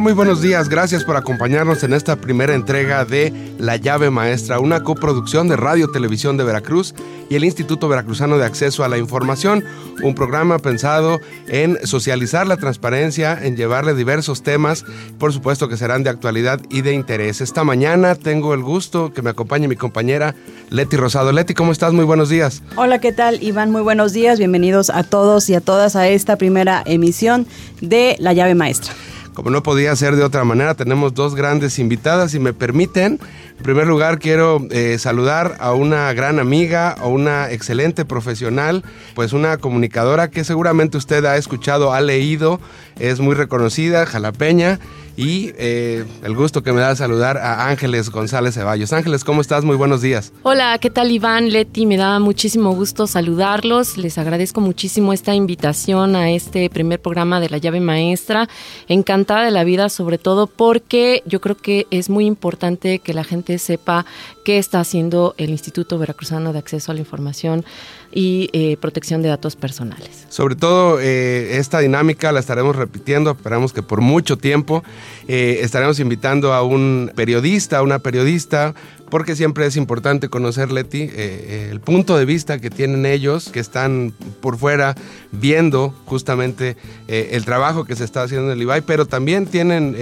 Muy buenos días. Gracias por acompañarnos en esta primera entrega de La llave maestra, una coproducción de Radio Televisión de Veracruz y el Instituto Veracruzano de Acceso a la Información, un programa pensado en socializar la transparencia, en llevarle diversos temas, por supuesto que serán de actualidad y de interés. Esta mañana tengo el gusto que me acompañe mi compañera Leti Rosado. Leti, ¿cómo estás? Muy buenos días. Hola, ¿qué tal? Iván, muy buenos días. Bienvenidos a todos y a todas a esta primera emisión de La llave maestra. Como no podía ser de otra manera, tenemos dos grandes invitadas. Si me permiten, en primer lugar quiero eh, saludar a una gran amiga, a una excelente profesional, pues una comunicadora que seguramente usted ha escuchado, ha leído, es muy reconocida, jalapeña y eh, el gusto que me da saludar a Ángeles González Ceballos. Ángeles, ¿cómo estás? Muy buenos días. Hola, ¿qué tal Iván, Leti? Me da muchísimo gusto saludarlos. Les agradezco muchísimo esta invitación a este primer programa de la llave maestra. Encantada de la vida, sobre todo porque yo creo que es muy importante que la gente sepa qué está haciendo el Instituto Veracruzano de Acceso a la Información y eh, protección de datos personales. Sobre todo eh, esta dinámica la estaremos repitiendo, esperamos que por mucho tiempo eh, estaremos invitando a un periodista, a una periodista, porque siempre es importante conocer, Leti, el punto de vista que tienen ellos, que están por fuera viendo justamente el trabajo que se está haciendo en el IBAI, pero también tienen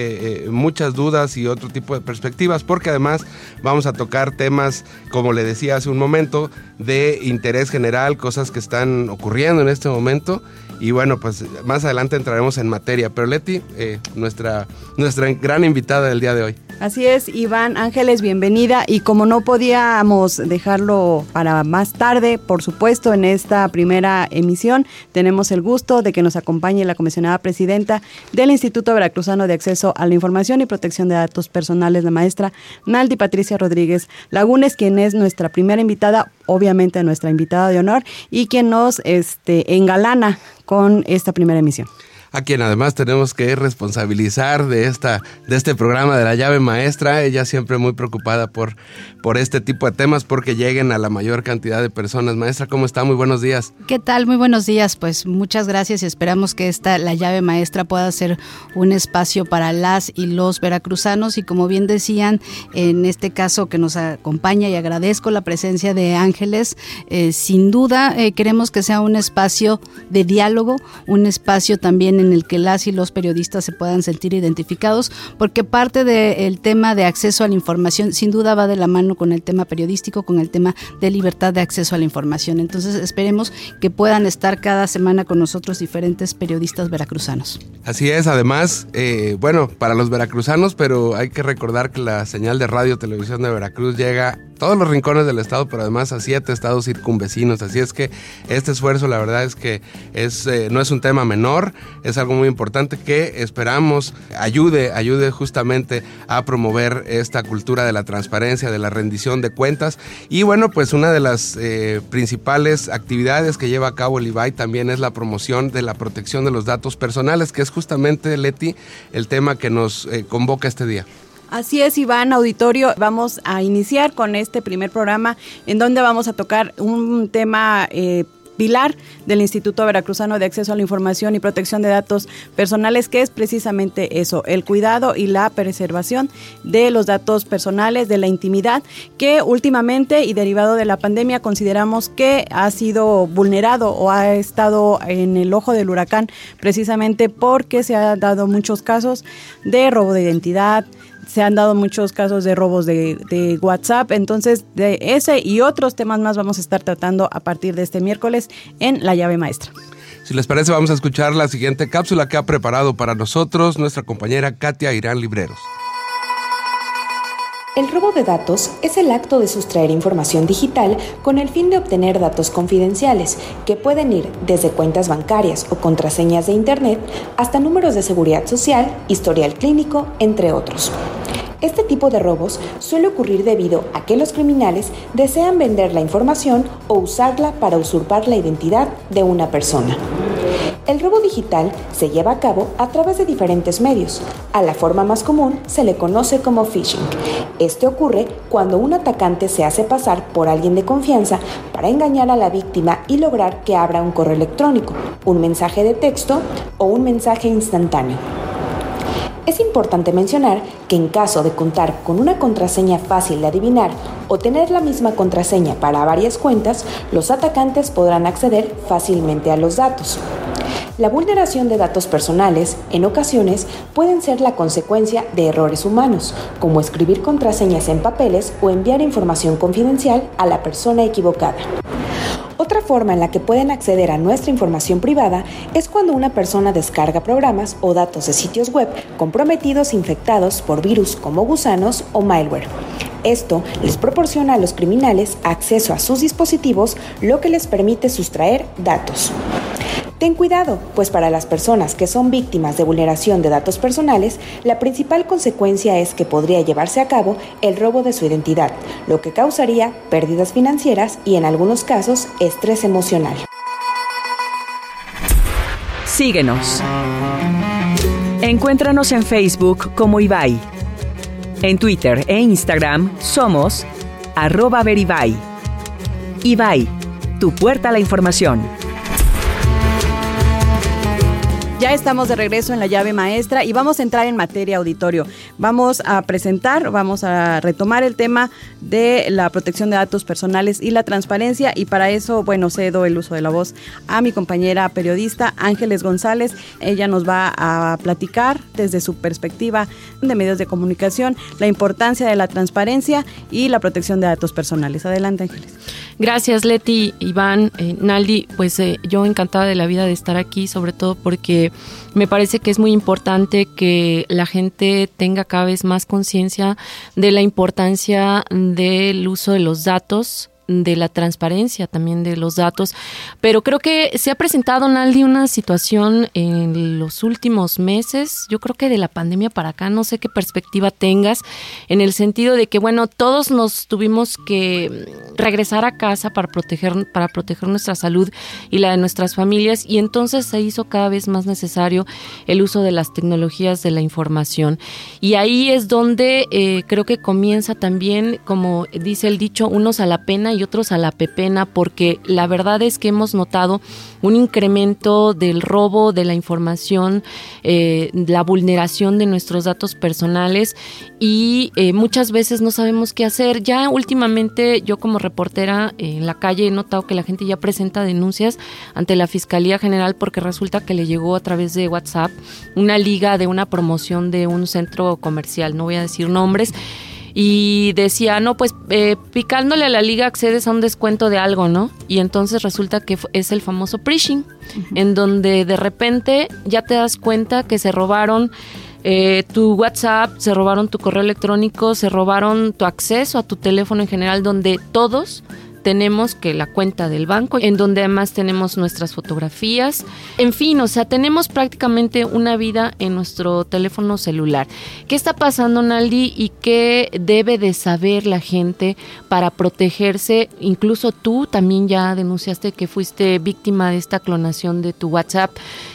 muchas dudas y otro tipo de perspectivas, porque además vamos a tocar temas, como le decía hace un momento, de interés general, cosas que están ocurriendo en este momento. Y bueno, pues más adelante entraremos en materia. Pero Leti, eh, nuestra, nuestra gran invitada del día de hoy. Así es, Iván Ángeles, bienvenida. Y como no podíamos dejarlo para más tarde, por supuesto, en esta primera emisión, tenemos el gusto de que nos acompañe la comisionada presidenta del Instituto Veracruzano de Acceso a la Información y Protección de Datos Personales, la maestra Naldi Patricia Rodríguez Lagunes, quien es nuestra primera invitada, obviamente nuestra invitada de honor, y quien nos este, engalana con esta primera emisión a quien además tenemos que responsabilizar de, esta, de este programa de la llave maestra. Ella siempre muy preocupada por, por este tipo de temas porque lleguen a la mayor cantidad de personas. Maestra, ¿cómo está? Muy buenos días. ¿Qué tal? Muy buenos días. Pues muchas gracias y esperamos que esta, la llave maestra pueda ser un espacio para las y los veracruzanos y como bien decían, en este caso que nos acompaña y agradezco la presencia de Ángeles, eh, sin duda eh, queremos que sea un espacio de diálogo, un espacio también en el que las y los periodistas se puedan sentir identificados, porque parte del tema de acceso a la información sin duda va de la mano con el tema periodístico, con el tema de libertad de acceso a la información. Entonces esperemos que puedan estar cada semana con nosotros diferentes periodistas veracruzanos. Así es, además, eh, bueno, para los veracruzanos, pero hay que recordar que la señal de radio televisión de Veracruz llega todos los rincones del estado, pero además a siete estados circunvecinos. Así es que este esfuerzo, la verdad es que es, eh, no es un tema menor, algo muy importante que esperamos ayude, ayude justamente a promover esta cultura de la transparencia, de la rendición de cuentas. Y bueno, pues una de las eh, principales actividades que lleva a cabo el IBAI también es la promoción de la protección de los datos personales, que es justamente, Leti, el tema que nos eh, convoca este día. Así es, Iván Auditorio. Vamos a iniciar con este primer programa en donde vamos a tocar un tema eh, pilar del Instituto Veracruzano de Acceso a la Información y Protección de Datos Personales, que es precisamente eso, el cuidado y la preservación de los datos personales, de la intimidad, que últimamente y derivado de la pandemia consideramos que ha sido vulnerado o ha estado en el ojo del huracán, precisamente porque se han dado muchos casos de robo de identidad, se han dado muchos casos de robos de, WhatsApp. Entonces, de ese y otros temas más vamos a estar tratando a partir de este miércoles en La llave maestra. Si les parece, vamos a escuchar la siguiente cápsula que ha preparado para nosotros nuestra compañera Katia Irán Libreros. El robo de datos es el acto de sustraer información digital con el fin de obtener datos confidenciales, que pueden ir desde cuentas bancarias o contraseñas de Internet hasta números de seguridad social, historial clínico, entre otros. Este tipo de robos suele ocurrir debido a que los criminales desean vender la información o usarla para usurpar la identidad de una persona. El robo digital se lleva a cabo a través de diferentes medios. A la forma más común se le conoce como phishing. Este ocurre cuando un atacante se hace pasar por alguien de confianza para engañar a la víctima y lograr que abra un correo electrónico, un mensaje de texto o un mensaje instantáneo. Es importante mencionar que en caso de contar con una contraseña fácil de adivinar o tener la misma contraseña para varias cuentas, los atacantes podrán acceder fácilmente a los datos. La vulneración de datos personales, en ocasiones, pueden ser la consecuencia de errores humanos, como escribir contraseñas en papeles o enviar información confidencial a la persona equivocada. Otra forma en la que pueden acceder a nuestra información privada es cuando una persona descarga programas o datos de sitios web comprometidos infectados por virus como gusanos o malware. Esto les proporciona a los criminales acceso a sus dispositivos, lo que les permite sustraer datos. Ten cuidado, pues para las personas que son víctimas de vulneración de datos personales, la principal consecuencia es que podría llevarse a cabo el robo de su identidad, lo que causaría pérdidas financieras y en algunos casos estrés emocional. Síguenos. Encuéntranos en Facebook como Ibai. En Twitter e Instagram somos arroba veribai. Ibai, tu puerta a la información. Ya estamos de regreso en la llave maestra y vamos a entrar en materia auditorio. Vamos a presentar, vamos a retomar el tema de la protección de datos personales y la transparencia y para eso, bueno, cedo el uso de la voz a mi compañera periodista Ángeles González. Ella nos va a platicar desde su perspectiva de medios de comunicación la importancia de la transparencia y la protección de datos personales. Adelante, Ángeles. Gracias, Leti, Iván, eh, Naldi. Pues eh, yo encantada de la vida de estar aquí, sobre todo porque me parece que es muy importante que la gente tenga cada vez más conciencia de la importancia del uso de los datos de la transparencia también de los datos. Pero creo que se ha presentado, Naldi, una situación en los últimos meses, yo creo que de la pandemia para acá, no sé qué perspectiva tengas, en el sentido de que, bueno, todos nos tuvimos que regresar a casa para proteger, para proteger nuestra salud y la de nuestras familias, y entonces se hizo cada vez más necesario el uso de las tecnologías de la información. Y ahí es donde eh, creo que comienza también, como dice el dicho, unos a la pena y otros a la pepena, porque la verdad es que hemos notado un incremento del robo de la información, eh, la vulneración de nuestros datos personales y eh, muchas veces no sabemos qué hacer. Ya últimamente yo como reportera en la calle he notado que la gente ya presenta denuncias ante la Fiscalía General porque resulta que le llegó a través de WhatsApp una liga de una promoción de un centro comercial, no voy a decir nombres y decía, no, pues eh, picándole a la liga accedes a un descuento de algo, ¿no? Y entonces resulta que es el famoso prishing, en donde de repente ya te das cuenta que se robaron eh, tu WhatsApp, se robaron tu correo electrónico, se robaron tu acceso a tu teléfono en general, donde todos tenemos que la cuenta del banco, en donde además tenemos nuestras fotografías. En fin, o sea, tenemos prácticamente una vida en nuestro teléfono celular. ¿Qué está pasando, Naldi? ¿Y qué debe de saber la gente para protegerse? Incluso tú también ya denunciaste que fuiste víctima de esta clonación de tu WhatsApp.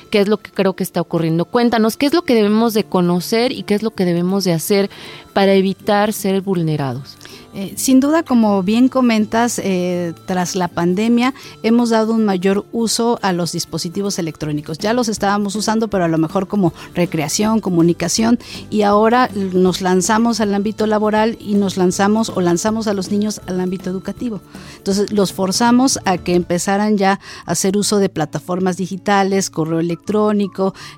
¿Qué es lo que creo que está ocurriendo? Cuéntanos, ¿qué es lo que debemos de conocer y qué es lo que debemos de hacer para evitar ser vulnerados? Eh, sin duda, como bien comentas, eh, tras la pandemia hemos dado un mayor uso a los dispositivos electrónicos. Ya los estábamos usando, pero a lo mejor como recreación, comunicación, y ahora nos lanzamos al ámbito laboral y nos lanzamos o lanzamos a los niños al ámbito educativo. Entonces, los forzamos a que empezaran ya a hacer uso de plataformas digitales, correo electrónico,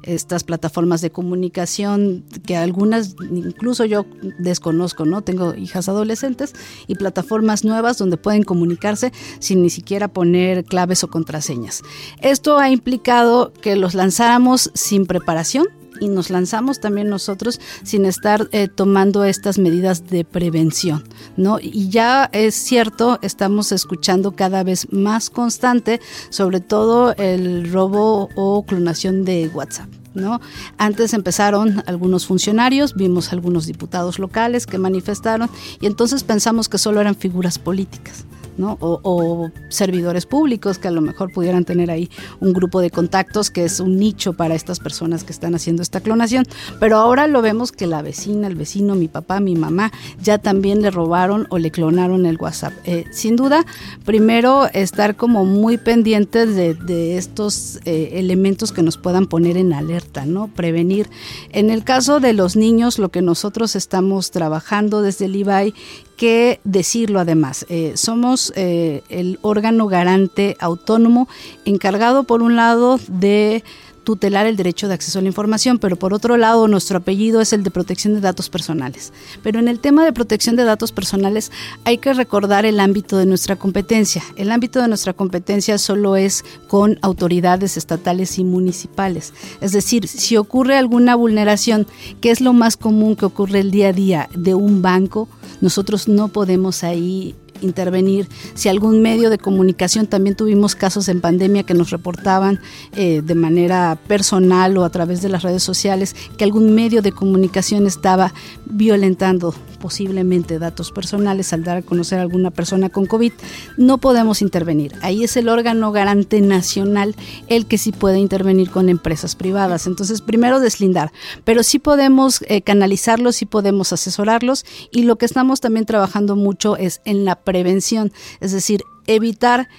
estas plataformas de comunicación, que algunas incluso yo desconozco, ¿no? Tengo hijas adolescentes y plataformas nuevas donde pueden comunicarse sin ni siquiera poner claves o contraseñas. Esto ha implicado que los lanzáramos sin preparación y nos lanzamos también nosotros sin estar eh, tomando estas medidas de prevención, ¿no? Y ya es cierto, estamos escuchando cada vez más constante, sobre todo el robo o clonación de WhatsApp. ¿No? Antes empezaron algunos funcionarios, vimos algunos diputados locales que manifestaron y entonces pensamos que solo eran figuras políticas. O, servidores públicos que a lo mejor pudieran tener ahí un grupo de contactos que es un nicho para estas personas que están haciendo esta clonación. Pero ahora lo vemos que la vecina, el vecino, mi papá, mi mamá, ya también le robaron o le clonaron el WhatsApp. Eh, sin duda, primero estar como muy pendientes de, estos eh, elementos que nos puedan poner en alerta, ¿no? Prevenir. En el caso de los niños, lo que nosotros estamos trabajando desde el IBAI que decirlo además. Eh, somos eh, el órgano garante autónomo encargado por un lado de tutelar el derecho de acceso a la información, pero por otro lado nuestro apellido es el de protección de datos personales. Pero en el tema de protección de datos personales hay que recordar el ámbito de nuestra competencia. El ámbito de nuestra competencia solo es con autoridades estatales y municipales. Es decir, si ocurre alguna vulneración, que es lo más común que ocurre el día a día de un banco, nosotros no podemos ahí intervenir. Si algún medio de comunicación, también tuvimos casos en pandemia que nos reportaban eh, de manera personal o a través de las redes sociales que algún medio de comunicación estaba violentando posiblemente datos personales al dar a conocer a alguna persona con COVID, no podemos intervenir. Ahí es el órgano garante nacional el que sí puede intervenir con empresas privadas. Entonces, primero deslindar, pero sí podemos eh, canalizarlos, sí podemos asesorarlos y lo que estamos también trabajando mucho es en la prevención, es decir, evitar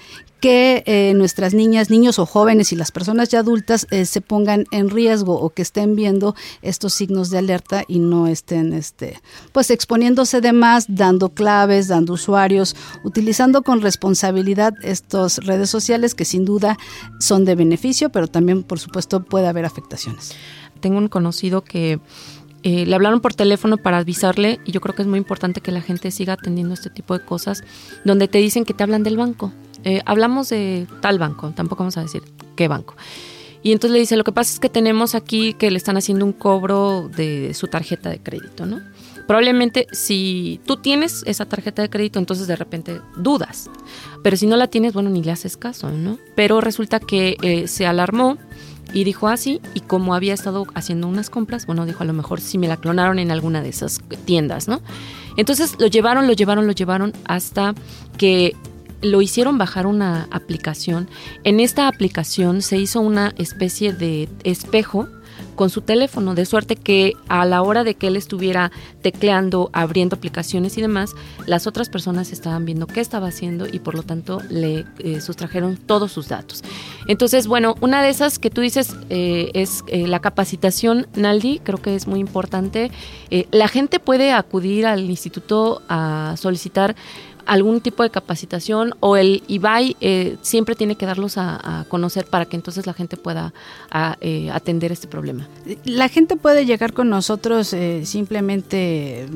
que eh, nuestras niñas, niños o jóvenes y las personas ya adultas eh, se pongan en riesgo o que estén viendo estos signos de alerta y no estén este pues exponiéndose de más, dando claves, dando usuarios, utilizando con responsabilidad estas redes sociales que sin duda son de beneficio, pero también por supuesto puede haber afectaciones. Tengo un conocido que eh, le hablaron por teléfono para avisarle y yo creo que es muy importante que la gente siga atendiendo este tipo de cosas donde te dicen que te hablan del banco. Eh, hablamos de tal banco, tampoco vamos a decir qué banco. Y entonces le dice, lo que pasa es que tenemos aquí que le están haciendo un cobro de su tarjeta de crédito, ¿no? Probablemente si tú tienes esa tarjeta de crédito, entonces de repente dudas. Pero si no la tienes, bueno, ni le haces caso, ¿no? Pero resulta que eh, se alarmó y dijo así, y como había estado haciendo unas compras, bueno, dijo a lo mejor si me la clonaron en alguna de esas tiendas, ¿no? Entonces lo llevaron, lo llevaron, lo llevaron hasta que lo hicieron bajar una aplicación. En esta aplicación se hizo una especie de espejo con su teléfono, de suerte que a la hora de que él estuviera tecleando, abriendo aplicaciones y demás, las otras personas estaban viendo qué estaba haciendo y por lo tanto le eh, sustrajeron todos sus datos. Entonces, bueno, una de esas que tú dices eh, es eh, la capacitación, Naldi, creo que es muy importante. la gente puede acudir al instituto a solicitar algún tipo de capacitación o el IBAI eh, siempre tiene que darlos a, conocer para que entonces la gente pueda eh, atender este problema? La gente puede llegar con nosotros eh, simplemente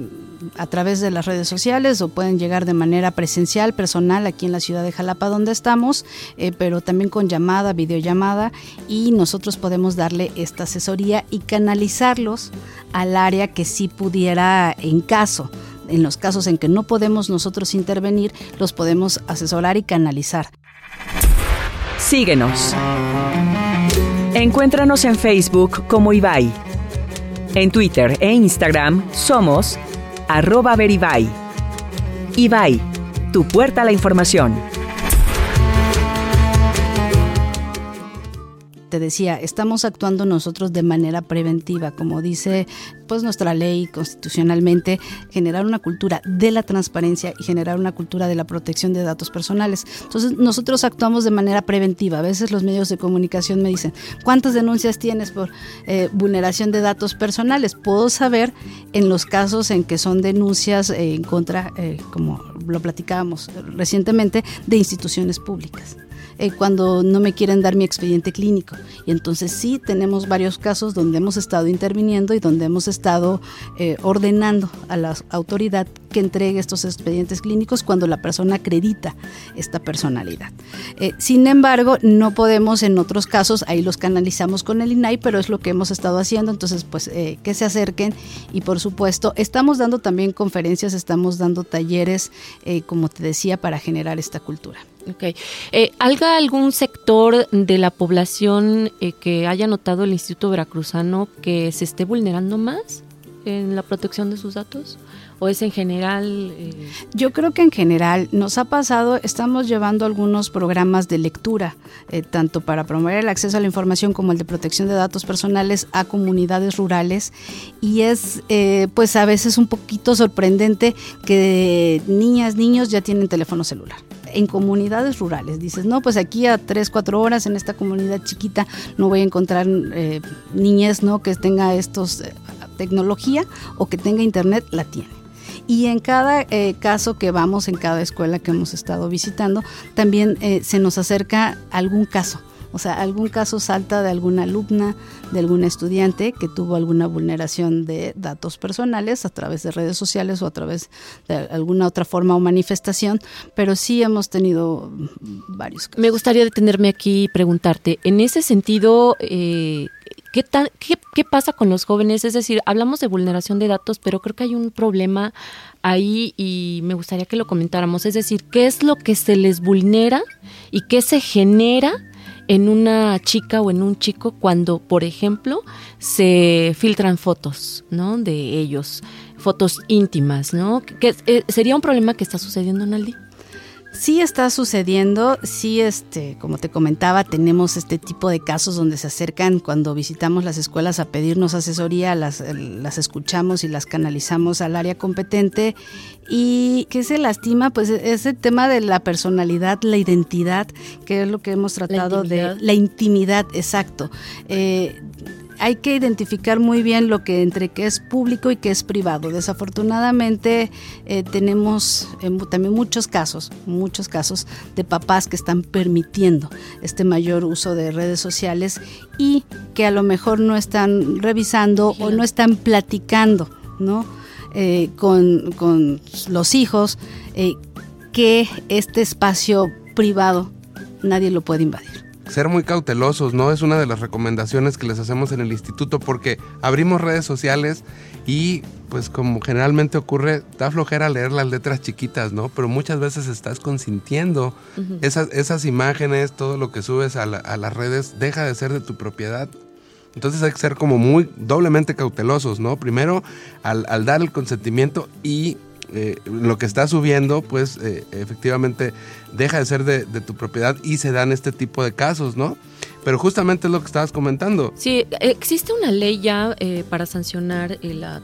a través de las redes sociales o pueden llegar de manera presencial, personal, aquí en la ciudad de Jalapa donde estamos, pero también con llamada, videollamada y nosotros podemos darle esta asesoría y canalizarlos al área que sí pudiera en caso en los casos en que no podemos nosotros intervenir, los podemos asesorar y canalizar. Síguenos. Encuéntranos en Facebook como Ibai. En Twitter e Instagram somos arroba. Ibai, tu puerta a la información. Te decía, estamos actuando nosotros de manera preventiva, como dice pues nuestra ley constitucionalmente, generar una cultura de la transparencia y generar una cultura de la protección de datos personales. Entonces, nosotros actuamos de manera preventiva. A veces los medios de comunicación me dicen, ¿cuántas denuncias tienes por eh, vulneración de datos personales? Puedo saber en los casos en que son denuncias en contra, eh, como lo platicábamos recientemente, de instituciones públicas. Eh, cuando no me quieren dar mi expediente clínico. Y entonces sí tenemos varios casos donde hemos estado interviniendo y donde hemos estado eh, ordenando a la autoridad que entregue estos expedientes clínicos cuando la persona acredita esta personalidad. Eh, sin embargo, no podemos en otros casos, ahí los canalizamos con el INAI, pero es lo que hemos estado haciendo, entonces pues eh, que se acerquen y por supuesto estamos dando también conferencias, estamos dando talleres, eh, como te decía, para generar esta cultura. Ok. ¿Alga algún sector de la población que haya notado el Instituto Veracruzano que se esté vulnerando más en la protección de sus datos? O es en general? Eh? Yo creo que en general nos ha pasado, estamos llevando algunos programas de lectura, eh, tanto para promover el acceso a la información como el de protección de datos personales a comunidades rurales y es eh, pues a veces un poquito sorprendente que niñas, niños ya tienen teléfono celular en comunidades rurales. Dices, no, pues aquí a 3, 4 horas en esta comunidad chiquita no voy a encontrar eh, niñez ¿no? que tenga estos tecnología o que tenga internet, la tiene. Y en cada eh, caso que vamos, en cada escuela que hemos estado visitando, también eh, se nos acerca algún caso. O sea, algún caso salta de alguna alumna, de algún estudiante que tuvo alguna vulneración de datos personales a través de redes sociales o a través de alguna otra forma o manifestación, pero sí hemos tenido varios casos. Me gustaría detenerme aquí y preguntarte, en ese sentido, eh, ¿Qué, qué, pasa con los jóvenes? Es decir, hablamos de vulneración de datos, pero creo que hay un problema ahí y me gustaría que lo comentáramos. Es decir, ¿qué es lo que se les vulnera y qué se genera en una chica o en un chico cuando, por ejemplo, se filtran fotos, ¿no? De ellos, fotos íntimas, ¿no? ¿Qué, eh, ¿Sería un problema que está sucediendo, Naldi? Sí está sucediendo, sí, este, como te comentaba, tenemos este tipo de casos donde se acercan cuando visitamos las escuelas a pedirnos asesoría, las, las escuchamos y las canalizamos al área competente. ¿Y qué se lastima? Pues ese tema de la personalidad, la identidad, que es lo que hemos tratado de... La intimidad, exacto. Eh, hay que identificar muy bien lo que entre qué es público y qué es privado. Desafortunadamente eh, tenemos eh, también muchos casos, muchos casos de papás que están permitiendo este mayor uso de redes sociales y que a lo mejor no están revisando o no están platicando, ¿no? Eh, con, con, los hijos que este espacio privado nadie lo puede invadir ser muy cautelosos, ¿no? Es una de las recomendaciones que les hacemos en el instituto porque abrimos redes sociales y pues como generalmente ocurre, da flojera leer las letras chiquitas, ¿no? Pero muchas veces estás consintiendo esas, esas imágenes, todo lo que subes a, las redes deja de ser de tu propiedad. Entonces hay que ser como muy doblemente cautelosos, ¿no? Primero al, al dar el consentimiento y eh, lo que está subiendo, pues eh, efectivamente deja de ser de, de, tu propiedad y se dan este tipo de casos, ¿no? Pero justamente es lo que estabas comentando. Sí, existe una ley ya eh, para sancionar eh, la,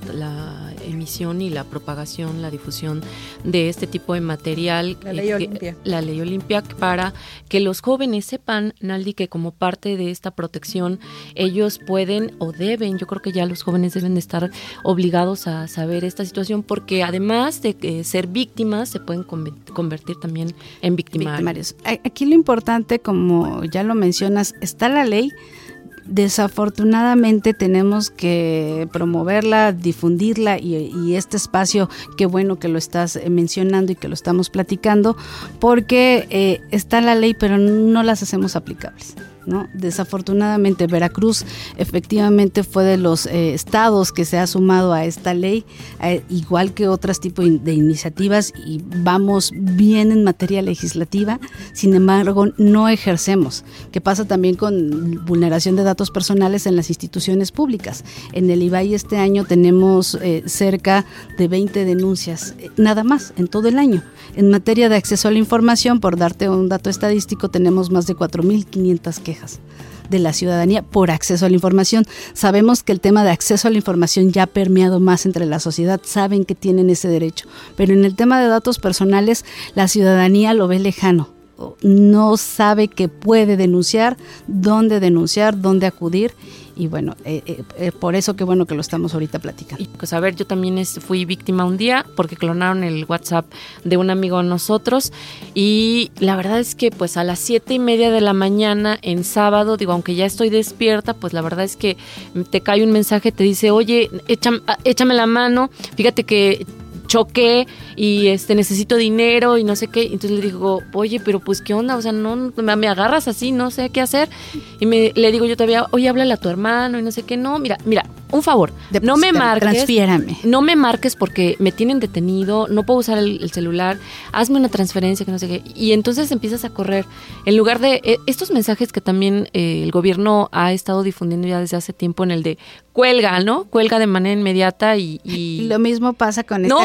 emisión y la propagación, la difusión de este tipo de material. La ley Olimpia. La ley Olimpia para que los jóvenes sepan, Naldi, que como parte de esta protección ellos pueden o deben, yo creo que ya los jóvenes deben de estar obligados a saber esta situación porque además de eh, ser víctimas se pueden convertir también en victimarios. Aquí lo importante, como ya lo mencionas, está la ley, desafortunadamente tenemos que promoverla, difundirla y, este espacio, qué bueno que lo estás eh, mencionando y que lo estamos platicando, porque eh, está la ley pero no las hacemos aplicables. Desafortunadamente Veracruz efectivamente fue de los eh, estados que se ha sumado a esta ley, eh, igual que otros tipos de iniciativas y vamos bien en materia legislativa, sin embargo no ejercemos. ¿Qué pasa también con vulneración de datos personales en las instituciones públicas? En el IBAI este año tenemos eh, cerca de 20 denuncias, nada más, en todo el año. En materia de acceso a la información, por darte un dato estadístico, tenemos más de 4.500 quejas de la ciudadanía por acceso a la información. Sabemos que el tema de acceso a la información ya ha permeado más entre la sociedad, saben que tienen ese derecho, pero en el tema de datos personales la ciudadanía lo ve lejano, no sabe que puede denunciar, dónde denunciar, dónde acudir y bueno, eh, eh, eh, por eso qué bueno que lo estamos ahorita platicando. Y pues a ver, yo también fui víctima un día porque clonaron el WhatsApp de un amigo de nosotros y la verdad es que pues a las siete y media de la mañana en sábado, digo, aunque ya estoy despierta, pues la verdad es que te cae un mensaje, te dice, oye, échame, échame la mano, fíjate que choqué y este necesito dinero y no sé qué. Entonces le digo, oye, pero pues qué onda, o sea, no me, agarras así, no sé qué hacer. Y me, le digo yo todavía, oye, háblale a tu hermano y no sé qué. No, mira, mira, un favor, no me marques. Transfiérame. No me marques porque me tienen detenido, no puedo usar el, celular, hazme una transferencia que no sé qué. Y entonces empiezas a correr. En lugar de eh, estos mensajes que también eh, el gobierno ha estado difundiendo ya desde hace tiempo en el de cuelga, ¿no? Cuelga de manera inmediata y... y... lo mismo pasa con esta no,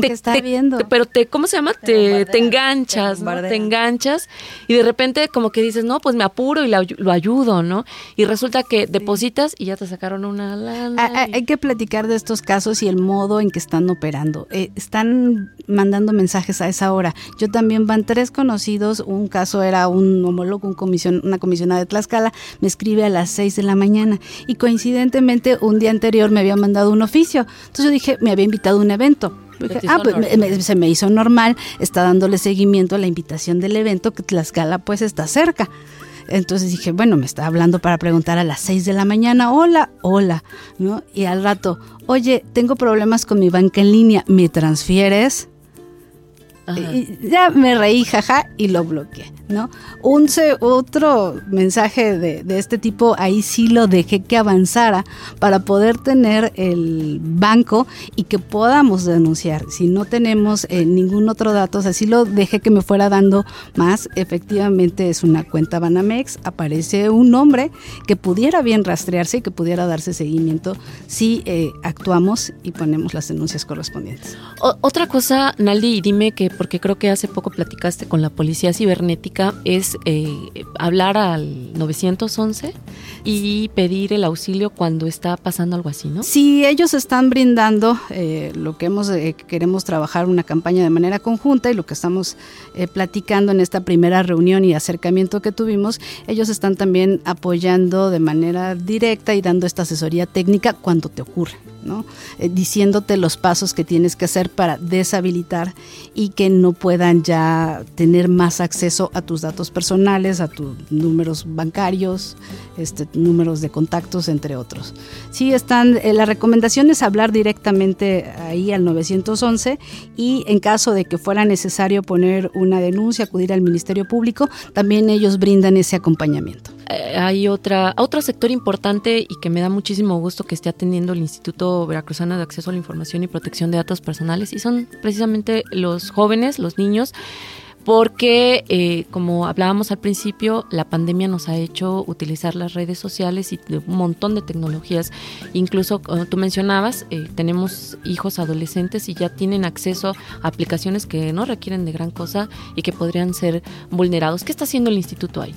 que está viendo. pero te, ¿cómo se llama? Te, te, enganchas, ¿no? Te enganchas y de repente como que dices, no, pues me apuro y lo ayudo, ¿no? Y resulta que depositas y ya te sacaron una lana. Hay que platicar de estos casos y el modo en que están operando. Eh, están mandando mensajes a esa hora. Yo también van tres conocidos, un caso era un homólogo, un comisión, una comisionada de Tlaxcala, me escribe a las seis de la mañana y coincidentemente un día anterior me había mandado un oficio. Entonces yo dije, me había invitado a un evento. Ah, pues se me hizo normal, está dándole seguimiento a la invitación del evento, que Tlaxcala pues está cerca. Entonces dije, bueno, me está hablando para preguntar a las 6 de la mañana, hola, hola, ¿no? Y al rato, oye, tengo problemas con mi banca en línea, ¿me transfieres? Y ya me reí, jaja, y lo bloqueé, ¿no? Un otro mensaje de, de, este tipo, ahí sí lo dejé que avanzara para poder tener el banco y que podamos denunciar. Si no tenemos eh, ningún otro dato, así lo dejé que me fuera dando más. Efectivamente es una cuenta Banamex, aparece un nombre que pudiera bien rastrearse y que pudiera darse seguimiento si eh, actuamos y ponemos las denuncias correspondientes. otra cosa, Naldi, dime que porque creo que hace poco platicaste con la policía cibernética, es eh, hablar al 911 y pedir el auxilio cuando está pasando algo así, ¿no? Sí, ellos están brindando eh, lo que hemos eh, queremos trabajar una campaña de manera conjunta y lo que estamos platicando en esta primera reunión y acercamiento que tuvimos, ellos están también apoyando de manera directa y dando esta asesoría técnica cuando te ocurre. Eh, diciéndote los pasos que tienes que hacer para deshabilitar y que no puedan ya tener más acceso a tus datos personales, a tus números bancarios, este, números de contactos, entre otros. Sí, están, eh, la recomendación es hablar directamente ahí al 911 y en caso de que fuera necesario poner una denuncia, acudir al Ministerio Público, también ellos brindan ese acompañamiento. Eh, hay otra, otro sector importante y que me da muchísimo gusto que esté atendiendo el Instituto Veracruzano de Acceso a la Información y Protección de Datos Personales y son precisamente los jóvenes, los niños, porque eh, como hablábamos al principio, la pandemia nos ha hecho utilizar las redes sociales y un montón de tecnologías. Incluso, como tú mencionabas, eh, tenemos hijos adolescentes y ya tienen acceso a aplicaciones que no requieren de gran cosa y que podrían ser vulnerados. ¿Qué está haciendo el instituto ahí?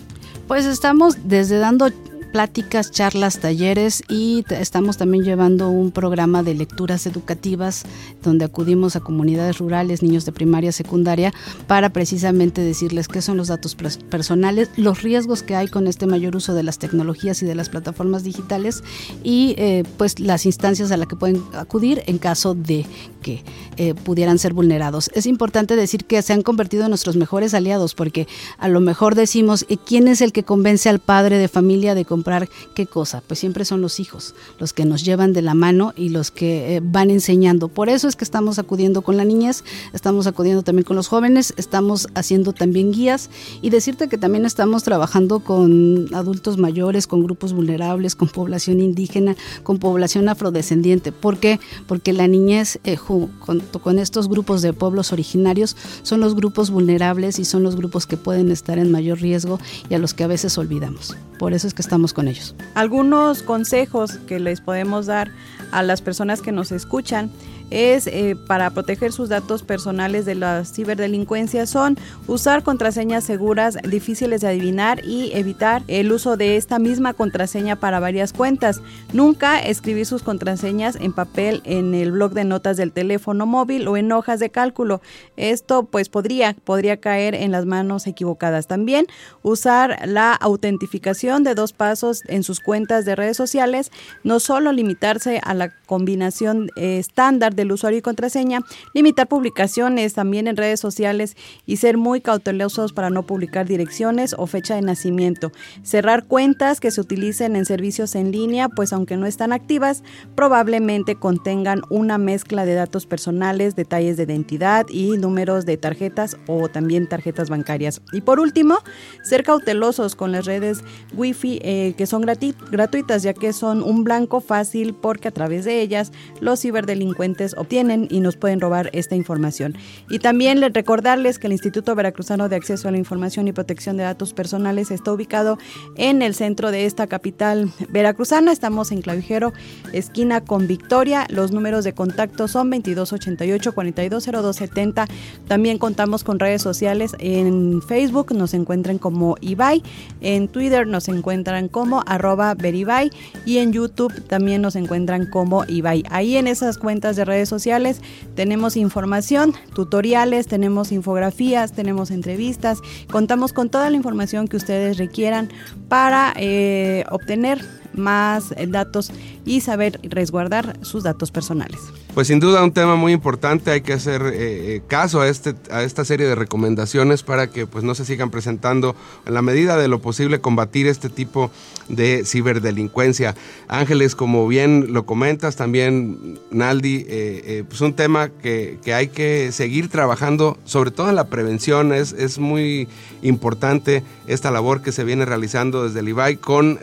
Pues estamos desde dando pláticas, charlas, talleres y estamos también llevando un programa de lecturas educativas donde acudimos a comunidades rurales, niños de primaria, secundaria, para precisamente decirles qué son los datos personales, los riesgos que hay con este mayor uso de las tecnologías y de las plataformas digitales y eh, pues las instancias a las que pueden acudir en caso de que eh, pudieran ser vulnerados. Es importante decir que se han convertido en nuestros mejores aliados porque a lo mejor decimos, ¿quién es el que convence al padre de familia de comprar qué cosa? Pues siempre son los hijos, los que nos llevan de la mano y los que eh, van enseñando. Por eso es que estamos acudiendo con la niñez, estamos acudiendo también con los jóvenes, estamos haciendo también guías y decirte que también estamos trabajando con adultos mayores, con grupos vulnerables, con población indígena, con población afrodescendiente. ¿Por qué? Porque la niñez eh, con, con estos grupos de pueblos originarios son los grupos vulnerables y son los grupos que pueden estar en mayor riesgo y a los que a veces olvidamos. Por eso es que estamos con ellos. Algunos consejos que les podemos dar a las personas que nos escuchan es eh, para proteger sus datos personales de la ciberdelincuencia son usar contraseñas seguras, difíciles de adivinar y evitar el uso de esta misma contraseña para varias cuentas. Nunca escribir sus contraseñas en papel en el blog de notas del teléfono móvil o en hojas de cálculo. Esto pues podría, podría caer en las manos equivocadas. También usar la autentificación de dos pasos en sus cuentas de redes sociales, no solo limitarse a la combinación eh, estándar del usuario y contraseña, limitar publicaciones también en redes sociales y ser muy cautelosos para no publicar direcciones o fecha de nacimiento. Cerrar cuentas que se utilicen en servicios en línea, pues aunque no están activas, probablemente contengan una mezcla de datos personales, detalles de identidad y números de tarjetas o también tarjetas bancarias. Y por último, ser cautelosos con las redes Wi-Fi eh, que son gratuitas, ya que son un blanco fácil porque a través de ellas los ciberdelincuentes obtienen y nos pueden robar esta información. Y también les recordarles que el Instituto Veracruzano de Acceso a la Información y Protección de Datos Personales está ubicado en el centro de esta capital veracruzana. Estamos en Clavijero, esquina con Victoria. Los números de contacto son 2288 420270. También contamos con redes sociales. En Facebook nos encuentran como Ibai, en Twitter nos encuentran como arroba y en YouTube también nos encuentran como Ibai. Ahí en esas cuentas de redes sociales tenemos información, tutoriales, tenemos infografías, tenemos entrevistas, contamos con toda la información que ustedes requieran para eh, obtener más datos y saber resguardar sus datos personales. Pues sin duda un tema muy importante, hay que hacer eh, eh, caso a, este, a esta serie de recomendaciones para que pues no se sigan presentando en la medida de lo posible combatir este tipo de ciberdelincuencia. Ángeles, como bien lo comentas, también Naldi, eh, pues un tema que, que, hay que seguir trabajando, sobre todo en la prevención, es, es muy importante esta labor que se viene realizando desde el IBAI con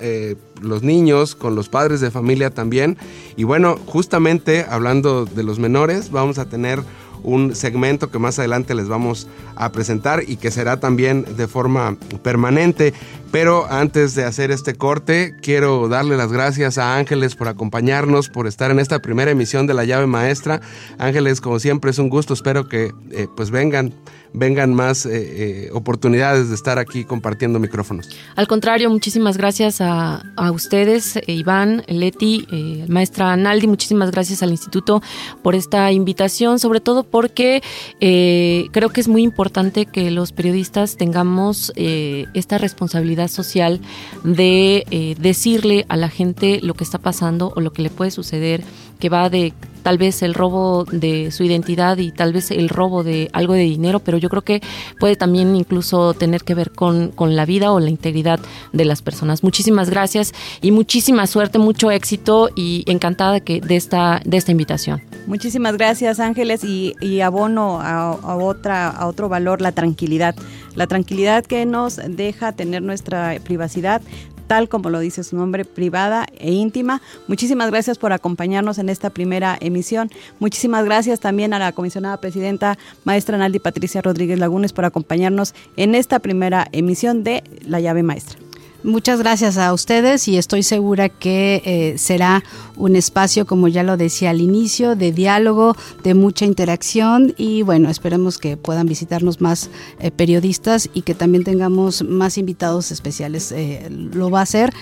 los niños, con los padres de familia también. Y bueno, justamente hablando de los menores, vamos a tener un segmento que más adelante les vamos a presentar y que será también de forma permanente. Pero antes de hacer este corte, quiero darle las gracias a Ángeles por acompañarnos, por estar en esta primera emisión de La Llave Maestra. Ángeles, como siempre, es un gusto. Espero que eh, pues vengan vengan más eh, eh, oportunidades de estar aquí compartiendo micrófonos. Al contrario, muchísimas gracias a, ustedes, Iván, Leti, maestra Naldi, muchísimas gracias al instituto por esta invitación, sobre todo porque creo que es muy importante que los periodistas tengamos esta responsabilidad social de eh, decirle a la gente lo que está pasando o lo que le puede suceder, que va de tal vez el robo de su identidad y tal vez el robo de algo de dinero, pero yo creo que puede también incluso tener que ver con, con la vida o la integridad de las personas. Muchísimas gracias y muchísima suerte, mucho éxito y encantada que, de, esta, de esta invitación. Muchísimas gracias Ángeles y, y abono a, otra, a otro valor, la tranquilidad. La tranquilidad que nos deja tener nuestra privacidad, tal como lo dice su nombre, privada e íntima. Muchísimas gracias por acompañarnos en esta primera emisión. Muchísimas gracias también a la comisionada presidenta, maestra Naldi Patricia Rodríguez Lagunes, por acompañarnos en esta primera emisión de La llave maestra. Muchas gracias a ustedes y estoy segura que eh, será un espacio, como ya lo decía al inicio, de diálogo, de mucha interacción y bueno, esperemos que puedan visitarnos más eh, periodistas y que también tengamos más invitados especiales. Eh, lo va a ser,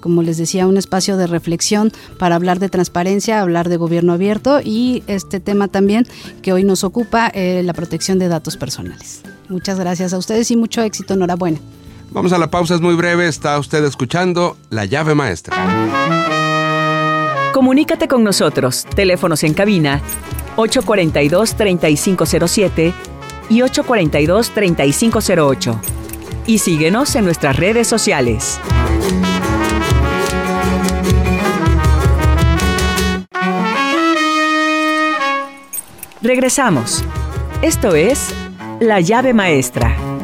como les decía, un espacio de reflexión para hablar de transparencia, hablar de gobierno abierto y este tema también que hoy nos ocupa, la protección de datos personales. Muchas gracias a ustedes y mucho éxito. Enhorabuena. Vamos a la pausa, es muy breve. Está usted escuchando La llave maestra. Comunícate con nosotros. Teléfonos en cabina 842-3507 y 842-3508. Y síguenos en nuestras redes sociales. Regresamos. Esto es La llave maestra.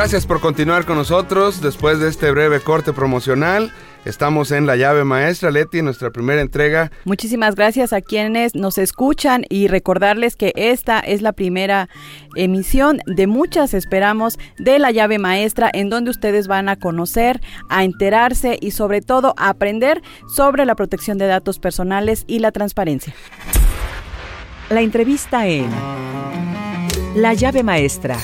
Gracias por continuar con nosotros después de este breve corte promocional. Estamos en La llave maestra, Leti, nuestra primera entrega. Muchísimas gracias a quienes nos escuchan y recordarles que esta es la primera emisión de muchas, esperamos, de La llave maestra, en donde ustedes van a conocer, a enterarse y sobre todo a aprender sobre la protección de datos personales y la transparencia. La entrevista en La llave maestra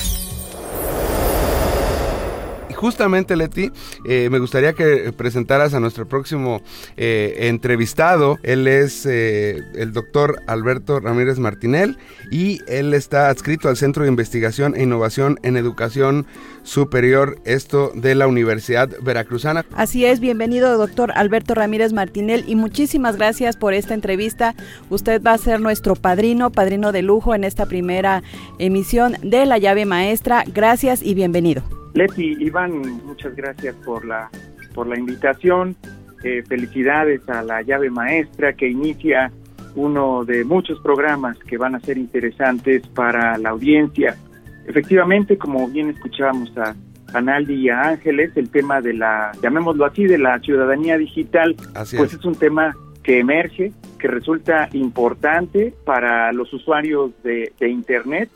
justamente, Leti, eh, me gustaría que presentaras a nuestro próximo eh, entrevistado. Él es eh, el doctor Alberto Ramírez Martinel y él está adscrito al Centro de Investigación e Innovación en Educación Superior, esto de la Universidad Veracruzana. Así es, bienvenido doctor Alberto Ramírez Martinel y muchísimas gracias por esta entrevista. Usted va a ser nuestro padrino, padrino de lujo en esta primera emisión de La llave maestra. Gracias y bienvenido. Leti, Iván, muchas gracias por la, por la invitación. Eh, felicidades a la llave maestra que inicia uno de muchos programas que van a ser interesantes para la audiencia. Efectivamente, como bien escuchábamos a Analdi y a Ángeles, el tema de la, llamémoslo así, de la ciudadanía digital, pues es. un tema que emerge, que resulta importante para los usuarios de, de Internet,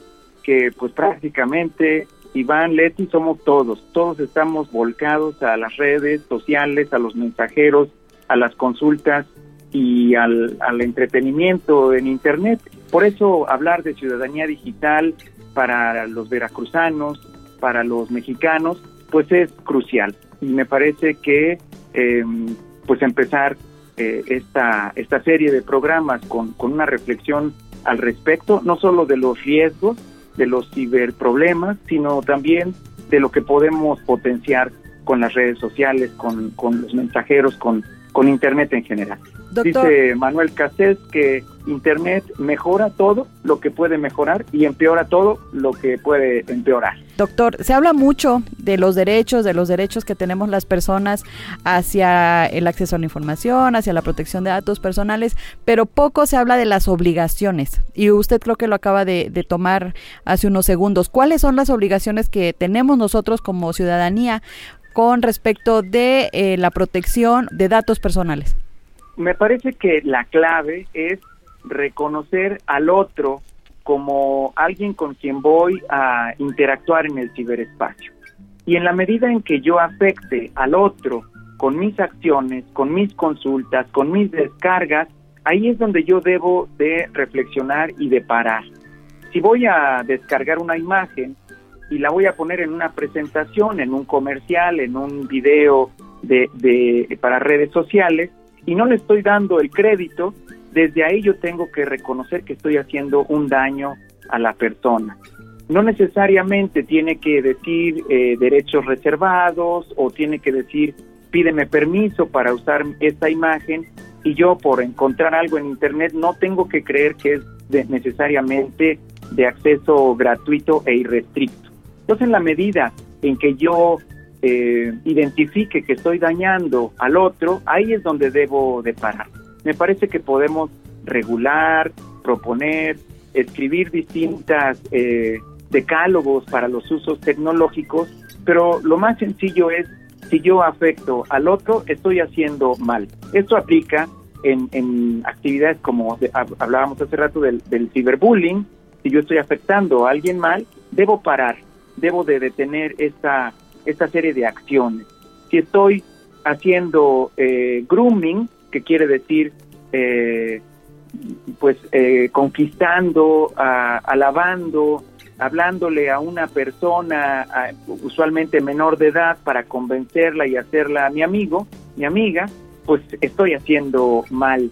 que pues prácticamente Iván, Leti, somos todos, todos estamos volcados a las redes sociales, a los mensajeros, a las consultas y al, al entretenimiento en Internet. Por eso hablar de ciudadanía digital para los veracruzanos, para los mexicanos, pues es crucial. Y me parece que em, pues empezar eh, esta, esta serie de programas con, con una reflexión al respecto, no solo de los riesgos, de los ciberproblemas, sino también de lo que podemos potenciar con las redes sociales, con, con los mensajeros, con, con Internet en general. Dice Manuel Cassés que Internet mejora todo lo que puede mejorar y empeora todo lo que puede empeorar. Doctor, se habla mucho de los derechos, de los derechos que tenemos las personas hacia el acceso a la información, hacia la protección de datos personales, pero poco se habla de las obligaciones. Y usted creo que lo acaba de, de tomar hace unos segundos. ¿Cuáles son las obligaciones que tenemos nosotros como ciudadanía con respecto de eh, la protección de datos personales? Me parece que la clave es reconocer al otro como alguien con quien voy a interactuar en el ciberespacio. Y en la medida en que yo afecte al otro con mis acciones, con mis consultas, con mis descargas, ahí es donde yo debo de reflexionar y de parar. Si voy a descargar una imagen y la voy a poner en una presentación, en un comercial, en un video de, de, para redes sociales y no le estoy dando el crédito, desde ahí yo tengo que reconocer que estoy haciendo un daño a la persona. No necesariamente tiene que decir eh, derechos reservados o tiene que decir pídeme permiso para usar esta imagen y yo por encontrar algo en internet no tengo que creer que es necesariamente de acceso gratuito e irrestricto. Entonces, en la medida en que yo eh, identifique que estoy dañando al otro, ahí es donde debo de parar. Me parece que podemos regular, proponer, escribir distintas eh, decálogos para los usos tecnológicos, pero lo más sencillo es, si yo afecto al otro, estoy haciendo mal. Esto aplica en, actividades como hablábamos hace rato del, del ciberbullying, si yo estoy afectando a alguien mal, debo parar, debo de detener esta, esta serie de acciones. Si estoy haciendo eh, grooming, que quiere decir eh, pues eh, conquistando, alabando, hablándole a una persona usualmente menor de edad para convencerla y hacerla mi amigo, mi amiga, pues estoy haciendo mal.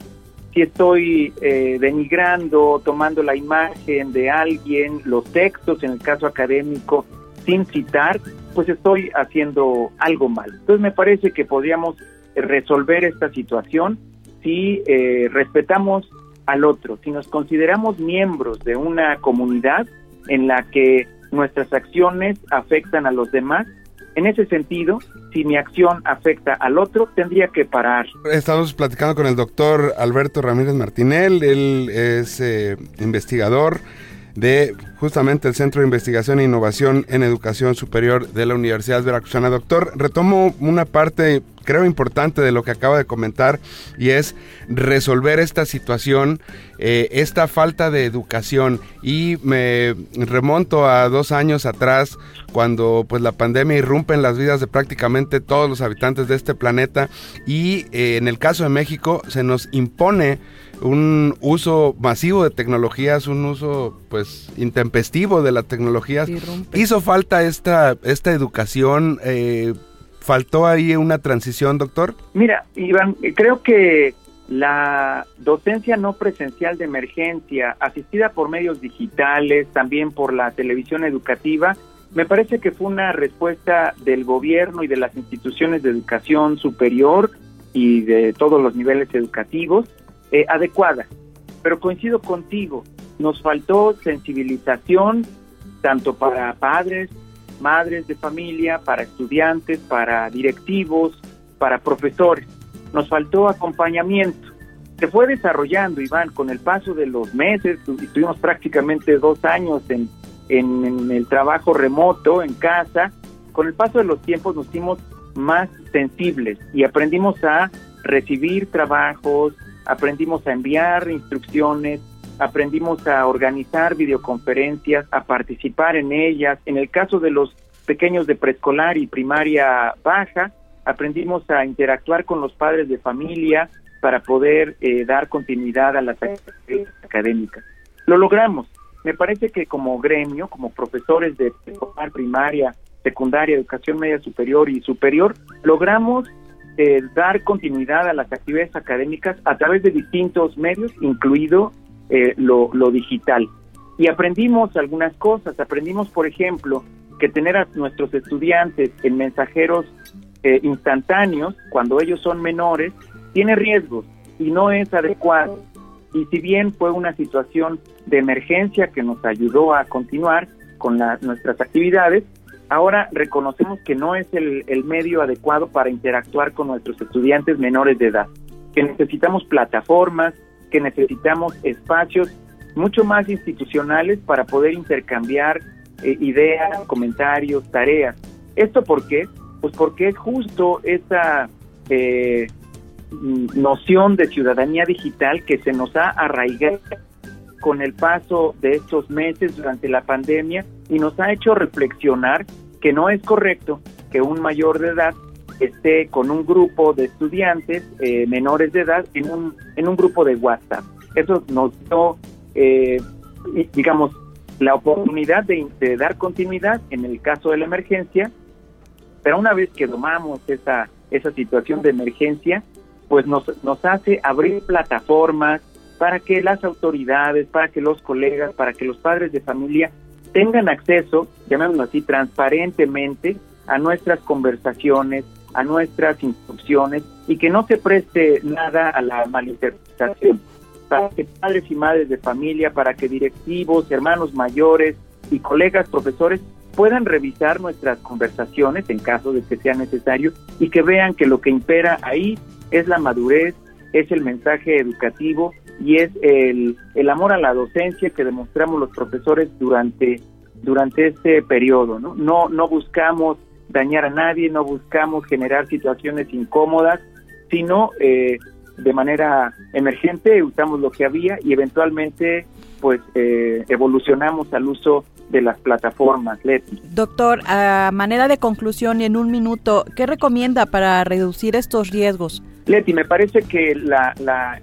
Si estoy denigrando, tomando la imagen de alguien, los textos en el caso académico, sin citar, pues estoy haciendo algo mal. Entonces me parece que podríamos resolver esta situación si eh, respetamos al otro, si nos consideramos miembros de una comunidad en la que nuestras acciones afectan a los demás. En ese sentido, si mi acción afecta al otro, tendría que parar. Estamos platicando con el doctor Alberto Ramírez Martinel, él es eh, investigador de justamente el Centro de Investigación e Innovación en Educación Superior de la Universidad Veracruzana. Doctor, retomo una parte creo importante de lo que acaba de comentar y es resolver esta situación, eh, esta falta de educación y me remonto a dos años atrás cuando pues la pandemia irrumpe en las vidas de prácticamente todos los habitantes de este planeta y eh, en el caso de México se nos impone un uso masivo de tecnologías, un uso pues intempestivo de las tecnologías. ¿Hizo falta esta, esta educación? Eh, ¿Faltó ahí una transición, doctor? Mira, Iván, creo que la docencia no presencial de emergencia, asistida por medios digitales, también por la televisión educativa, me parece que fue una respuesta del gobierno y de las instituciones de educación superior y de todos los niveles educativos eh, adecuada. Pero coincido contigo, nos faltó sensibilización tanto para padres, madres de familia, para estudiantes, para directivos, para profesores. Nos faltó acompañamiento. Se fue desarrollando, Iván, con el paso de los meses, estuvimos prácticamente dos años en en, el trabajo remoto, en casa, con el paso de los tiempos nos hicimos más sensibles y aprendimos a recibir trabajos, aprendimos a enviar instrucciones, aprendimos a organizar videoconferencias, a participar en ellas. En el caso de los pequeños de preescolar y primaria baja, aprendimos a interactuar con los padres de familia para poder eh, dar continuidad a las actividades académicas. Lo logramos, me parece que como gremio, como profesores de primaria, secundaria, educación media superior y superior, logramos eh, dar continuidad a las actividades académicas a través de distintos medios, incluido eh, lo, digital. Y aprendimos algunas cosas. Aprendimos, por ejemplo, que tener a nuestros estudiantes en mensajeros eh, instantáneos, cuando ellos son menores, tiene riesgos y no es adecuado. Y si bien fue una situación de emergencia que nos ayudó a continuar con nuestras actividades, ahora reconocemos que no es el, el medio adecuado para interactuar con nuestros estudiantes menores de edad, que necesitamos plataformas, que necesitamos espacios mucho más institucionales para poder intercambiar eh, ideas, comentarios, tareas. ¿Esto por qué? Pues porque es justo esa eh, noción de ciudadanía digital que se nos ha arraigado con el paso de estos meses durante la pandemia y nos ha hecho reflexionar que no es correcto que un mayor de edad esté con un grupo de estudiantes eh, menores de edad en un, en un grupo de WhatsApp. Eso nos dio, eh, digamos, la oportunidad de, de, dar continuidad en el caso de la emergencia, pero una vez que domamos esa, esa situación de emergencia, pues nos, nos hace abrir plataformas para que las autoridades, para que los colegas, para que los padres de familia tengan acceso, llamémoslo así, transparentemente a nuestras conversaciones, a nuestras instrucciones y que no se preste nada a la malinterpretación. Para que padres y madres de familia, para que directivos, hermanos mayores y colegas profesores puedan revisar nuestras conversaciones en caso de que sea necesario y que vean que lo que impera ahí es la madurez, es el mensaje educativo y es el, el amor a la docencia que demostramos los profesores durante, durante este periodo. ¿no? No, no buscamos dañar a nadie, no buscamos generar situaciones incómodas, sino eh, de manera emergente usamos lo que había y eventualmente pues eh, evolucionamos al uso de las plataformas Leti. Doctor, a manera de conclusión y en un minuto, ¿qué recomienda para reducir estos riesgos? Leti, me parece que la,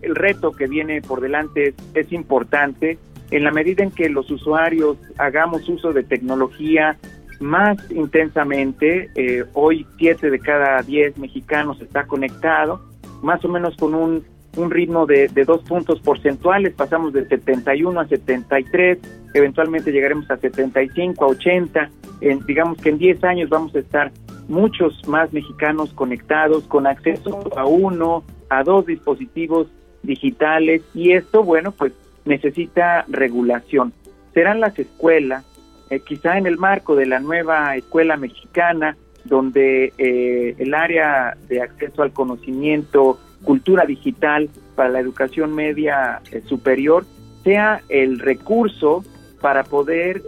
el reto que viene por delante es, importante en la medida en que los usuarios hagamos uso de tecnología más intensamente. Eh, hoy siete de cada diez mexicanos está conectado, más o menos con un, un ritmo de, de, dos puntos porcentuales. Pasamos de 71 a 73, eventualmente llegaremos a 75, a 80. En, digamos que en 10 años vamos a estar muchos más mexicanos conectados con acceso a uno, a dos dispositivos digitales y esto, bueno, pues necesita regulación. Serán las escuelas, eh, quizá en el marco de la nueva escuela mexicana, donde eh, el área de acceso al conocimiento, cultura digital para la educación media eh, superior, sea el recurso para poder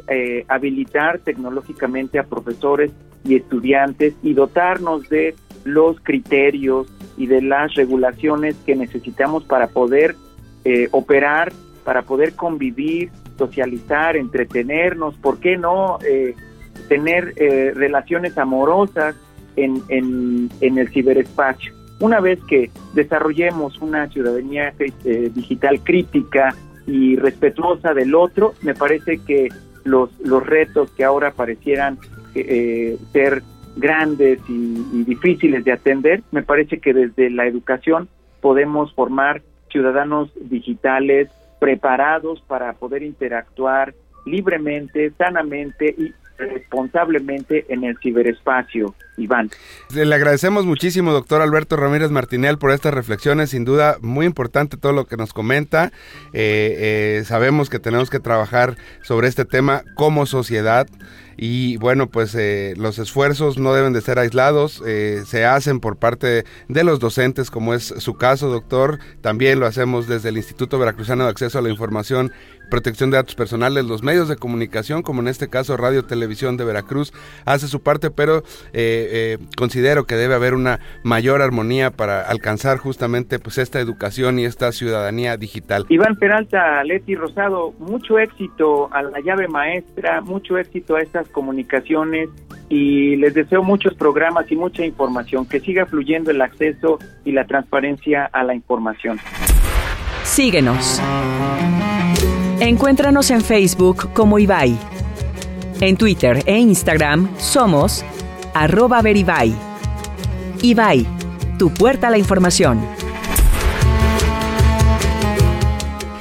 habilitar tecnológicamente a profesores y estudiantes y dotarnos de los criterios y de las regulaciones que necesitamos para poder eh, operar, para poder convivir, socializar, entretenernos, ¿por qué no eh, tener eh, relaciones amorosas en, en, en, el ciberespacio? una vez que desarrollemos una ciudadanía eh, digital crítica y respetuosa del otro, me parece que los, los retos que ahora parecieran eh, ser grandes y, difíciles de atender, me parece que desde la educación podemos formar ciudadanos digitales preparados para poder interactuar libremente, sanamente y responsablemente en el ciberespacio. Iván. Le agradecemos muchísimo, doctor Alberto Ramírez Martinel, por estas reflexiones. Sin duda, muy importante todo lo que nos comenta. Eh, eh, sabemos que tenemos que trabajar sobre este tema como sociedad. Y bueno, pues eh, los esfuerzos no deben de ser aislados, eh, se hacen por parte de los docentes, como es su caso, doctor. También lo hacemos desde el Instituto Veracruzano de Acceso a la Información protección de datos personales, los medios de comunicación, como en este caso Radio Televisión de Veracruz, hace su parte, pero eh, considero que debe haber una mayor armonía para alcanzar justamente pues esta educación y esta ciudadanía digital. Iván Peralta, Leti Rosado, mucho éxito a la llave maestra, mucho éxito a estas comunicaciones y les deseo muchos programas y mucha información, que siga fluyendo el acceso y la transparencia a la información. Síguenos. Encuéntranos en Facebook como Ibai. En Twitter e Instagram somos arroba veribai. Ibai, tu puerta a la información.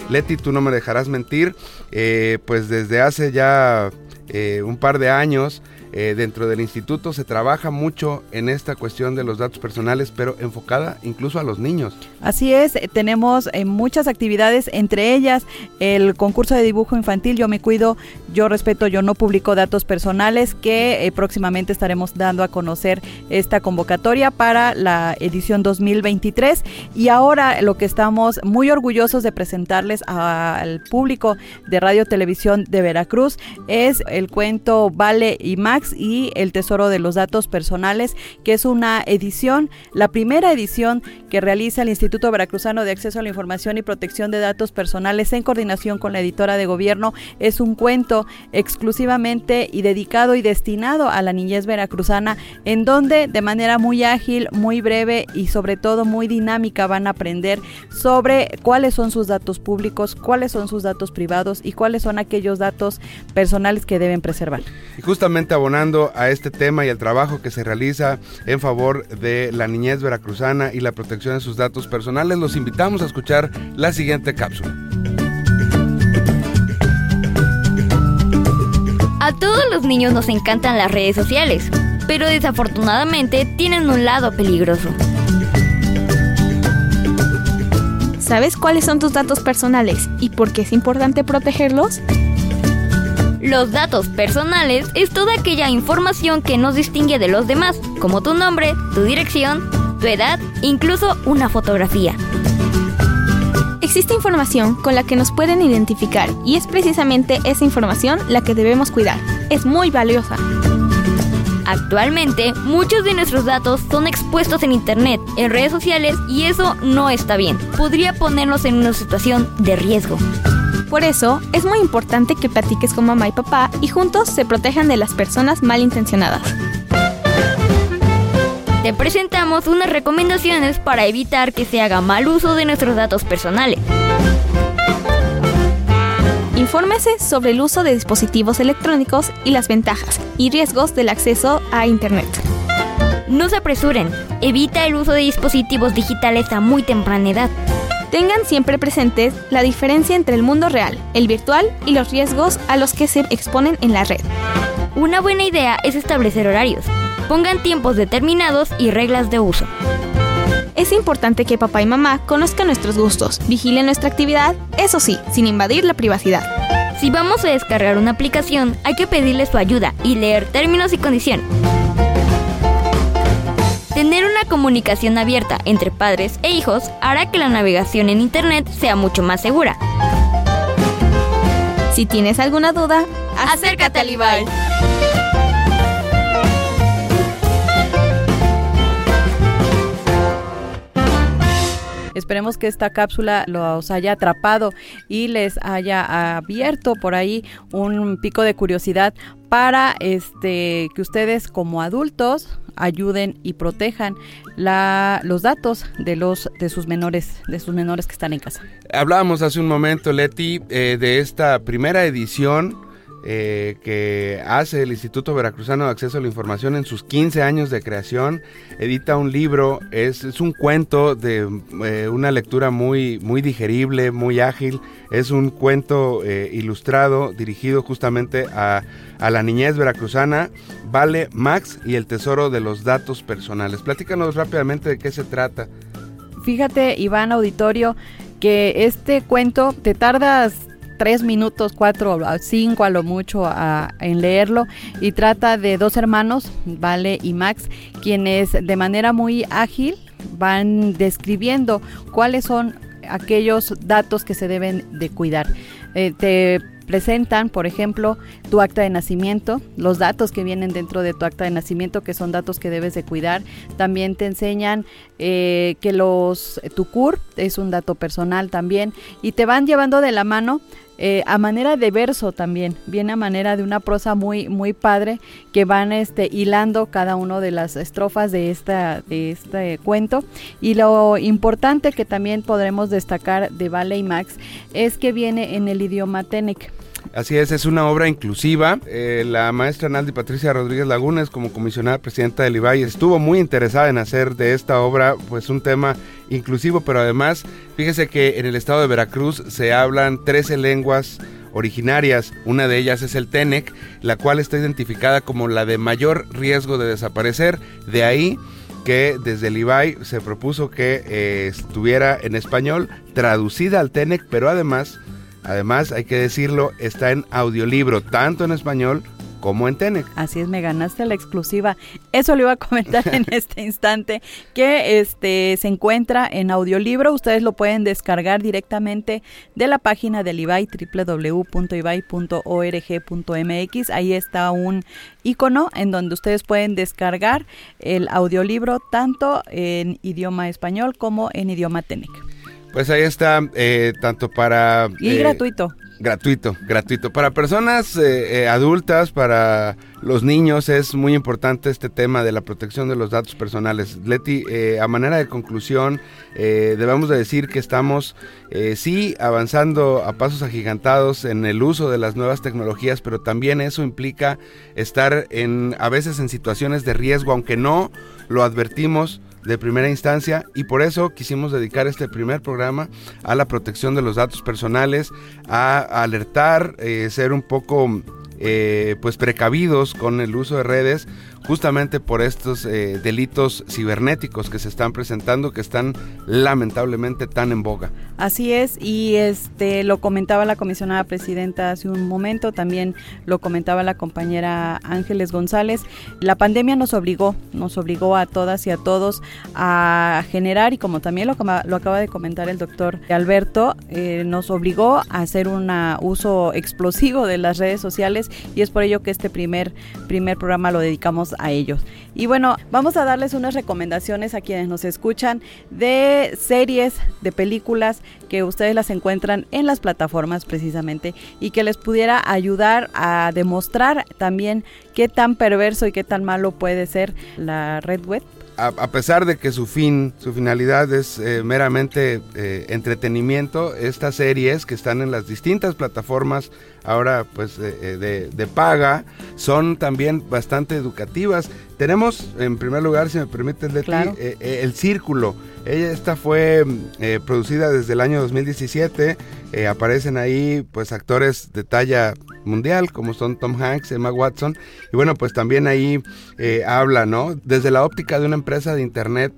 Leti, tú no me dejarás mentir, eh, pues desde hace ya eh, un par de años eh, dentro del instituto se trabaja mucho en esta cuestión de los datos personales, pero enfocada incluso a los niños. Así es, eh, tenemos eh, muchas actividades, entre ellas el concurso de dibujo infantil Yo me cuido, yo respeto, yo no publico datos personales, que próximamente estaremos dando a conocer esta convocatoria para la edición 2023. Y ahora lo que estamos muy orgullosos de presentarles al público de Radio Televisión de Veracruz es el cuento Vale y Max y El Tesoro de los Datos Personales, que es una edición, la primera edición que realiza el Instituto Veracruzano de Acceso a la Información y Protección de Datos Personales en coordinación con la editora de gobierno. Es un cuento exclusivamente y dedicado y destinado a la niñez veracruzana, en donde de manera muy ágil, muy breve y sobre todo muy dinámica van a aprender sobre cuáles son sus datos públicos, cuáles son sus datos privados y cuáles son aquellos datos personales que deben preservar. Y justamente abonando a este tema y al trabajo que se realiza en favor de la niñez veracruzana y la protección de sus datos personales, los invitamos a escuchar la siguiente cápsula. A todos los niños nos encantan las redes sociales, pero desafortunadamente tienen un lado peligroso. ¿Sabes cuáles son tus datos personales y por qué es importante protegerlos? Los datos personales es toda aquella información que nos distingue de los demás, como tu nombre, tu dirección, tu edad, incluso una fotografía. Existe información con la que nos pueden identificar y es precisamente esa información la que debemos cuidar. Es muy valiosa. Actualmente, muchos de nuestros datos son expuestos en Internet, en redes sociales y eso no está bien. Podría ponernos en una situación de riesgo. Por eso, es muy importante que platiques con mamá y papá y juntos se protejan de las personas malintencionadas. Te presentamos unas recomendaciones para evitar que se haga mal uso de nuestros datos personales. Infórmese sobre el uso de dispositivos electrónicos y las ventajas y riesgos del acceso a Internet. No se apresuren, evita el uso de dispositivos digitales a muy temprana edad. Tengan siempre presentes la diferencia entre el mundo real, el virtual y los riesgos a los que se exponen en la red. Una buena idea es establecer horarios. Pongan tiempos determinados y reglas de uso. Es importante que papá y mamá conozcan nuestros gustos, vigilen nuestra actividad, eso sí, sin invadir la privacidad. Si vamos a descargar una aplicación, hay que pedirle su ayuda y leer términos y condiciones. Tener una comunicación abierta entre padres e hijos hará que la navegación en Internet sea mucho más segura. Si tienes alguna duda, acércate al IBAL. Esperemos que esta cápsula los haya atrapado y les haya abierto por ahí un pico de curiosidad para este que ustedes como adultos ayuden y protejan la, los datos de los de sus menores de sus menores que están en casa. Hablábamos hace un momento, Leti, eh, de esta primera edición eh, que hace el Instituto Veracruzano de Acceso a la Información en sus 15 años de creación. Edita un libro, es, es un cuento de eh, una lectura muy, muy digerible, muy ágil. Es un cuento eh, ilustrado dirigido justamente a, a la niñez veracruzana. Vale Max y el tesoro de los datos personales. Platícanos rápidamente de qué se trata. Fíjate, Iván Auditorio, que este cuento te tardas tres minutos, cuatro, cinco a lo mucho en leerlo y trata de dos hermanos, Vale y Max, quienes de manera muy ágil van describiendo cuáles son aquellos datos que se deben de cuidar. Eh, te presentan, por ejemplo, tu acta de nacimiento, los datos que vienen dentro de tu acta de nacimiento, que son datos que debes de cuidar. También te enseñan eh, que los tu CUR es un dato personal también y te van llevando de la mano eh, a manera de verso también, viene a manera de una prosa muy, muy padre que van este, hilando cada una de las estrofas de, esta, de este cuento. Y lo importante que también podremos destacar de Vale y Max es que viene en el idioma Tenec. Así es, es una obra inclusiva. Eh, la maestra Naldi Patricia Rodríguez Lagunes, como comisionada presidenta del IBAI, estuvo muy interesada en hacer de esta obra pues un tema inclusivo, pero además, fíjese que en el estado de Veracruz se hablan 13 lenguas originarias. Una de ellas es el Tenec, la cual está identificada como la de mayor riesgo de desaparecer. De ahí que desde el IBAI se propuso que eh, estuviera en español, traducida al Tenec, pero además Además, hay que decirlo, está en audiolibro, tanto en español como en Tenec. Así es, me ganaste la exclusiva. Eso le iba a comentar en este instante, que este se encuentra en audiolibro. Ustedes lo pueden descargar directamente de la página del IBAI, www.ibai.org.mx. Ahí está un icono en donde ustedes pueden descargar el audiolibro tanto en idioma español como en idioma Tenec. Pues ahí está, eh, tanto para... Y eh, gratuito. Gratuito, gratuito. Para personas eh, adultas, para los niños, es muy importante este tema de la protección de los datos personales. Leti, a manera de conclusión, debemos de decir que estamos, sí, avanzando a pasos agigantados en el uso de las nuevas tecnologías, pero también eso implica estar en, a veces en situaciones de riesgo, aunque no lo advertimos de primera instancia y por eso quisimos dedicar este primer programa a la protección de los datos personales, a alertar, eh, ser un poco eh, pues precavidos con el uso de redes justamente por estos eh, delitos cibernéticos que se están presentando, que están lamentablemente tan en boga. Así es, y este lo comentaba la comisionada presidenta hace un momento, también lo comentaba la compañera Ángeles González. La pandemia nos obligó, nos obligó a todas y a todos a generar, y como también lo, lo acaba de comentar el doctor Alberto, eh, nos obligó a hacer un uso explosivo de las redes sociales, y es por ello que este primer, primer programa lo dedicamos a ellos. Y bueno, vamos a darles unas recomendaciones a quienes nos escuchan de series, de películas que ustedes las encuentran en las plataformas precisamente y que les pudiera ayudar a demostrar también qué tan perverso y qué tan malo puede ser la red web a, pesar de que su fin, su finalidad es eh, meramente eh, entretenimiento, estas series que están en las distintas plataformas ahora pues de, de, paga son también bastante educativas. Tenemos en primer lugar, si me permite, Leti, eh, El Círculo. Ella, esta fue producida desde el año 2017. aparecen ahí pues actores de talla mundial, como son Tom Hanks, Emma Watson. Y bueno, pues también ahí eh, habla, ¿no? Desde la óptica de una empresa de Internet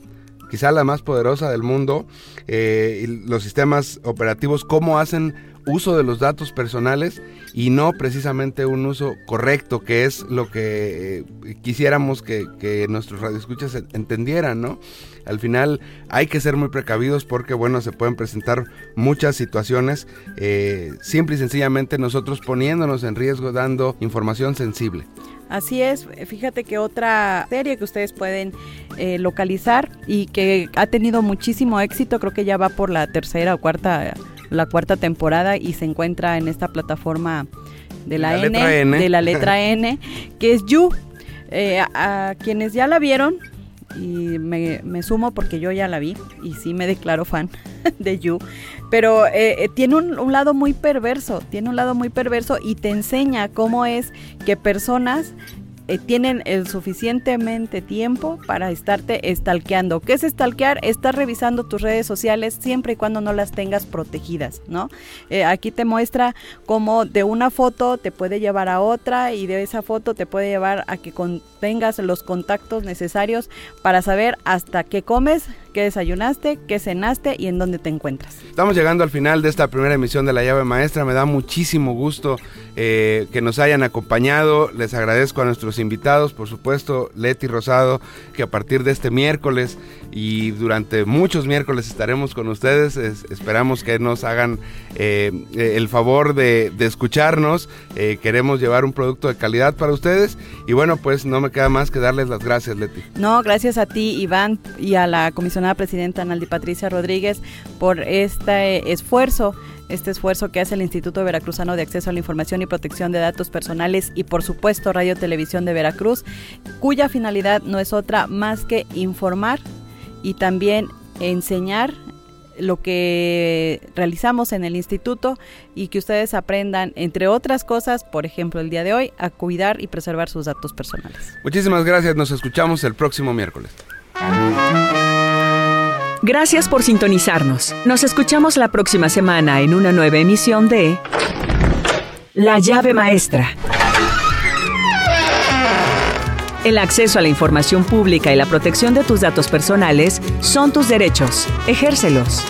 quizá la más poderosa del mundo, eh, y los sistemas operativos, cómo hacen uso de los datos personales y no precisamente un uso correcto, que es lo que eh, quisiéramos que, que nuestros radioescuchas entendieran, ¿no? Al final hay que ser muy precavidos porque, bueno, se pueden presentar muchas situaciones, eh, simple y sencillamente nosotros poniéndonos en riesgo, dando información sensible. Así es, fíjate que otra serie que ustedes pueden eh, localizar y que ha tenido muchísimo éxito, creo que ya va por la tercera o cuarta, la cuarta temporada y se encuentra en esta plataforma de la, N, de la letra N, que es You. Eh, a, quienes ya la vieron, y me, sumo porque yo ya la vi y sí me declaro fan de You, pero eh, tiene un, un, lado muy perverso, tiene un lado muy perverso y te enseña cómo es que personas eh, tienen el suficientemente tiempo para estarte stalkeando. ¿Qué es stalkear? Estar revisando tus redes sociales siempre y cuando no las tengas protegidas, ¿no? Eh, aquí te muestra cómo de una foto te puede llevar a otra y de esa foto te puede llevar a que tengas los contactos necesarios para saber hasta qué comes, qué desayunaste, qué cenaste y en dónde te encuentras. Estamos llegando al final de esta primera emisión de La Llave Maestra. Me da muchísimo gusto eh, que nos hayan acompañado. Les agradezco a nuestros invitados, por supuesto, Leti Rosado, que a partir de este miércoles y durante muchos miércoles estaremos con ustedes. esperamos que nos hagan eh, el favor de, escucharnos. Eh, queremos llevar un producto de calidad para ustedes. Y bueno, pues no me queda más que darles las gracias, Leti. No, gracias a ti, Iván, y a la comisionada presidenta Analdi Patricia Rodríguez por este esfuerzo este esfuerzo que hace el Instituto Veracruzano de Acceso a la Información y Protección de Datos Personales y por supuesto Radio Televisión de Veracruz, cuya finalidad no es otra más que informar y también enseñar lo que realizamos en el instituto y que ustedes aprendan, entre otras cosas, por ejemplo, el día de hoy, a cuidar y preservar sus datos personales. Muchísimas gracias, nos escuchamos el próximo miércoles. Gracias por sintonizarnos. Nos escuchamos la próxima semana en una nueva emisión de La llave maestra. El acceso a la información pública y la protección de tus datos personales son tus derechos. Ejércelos.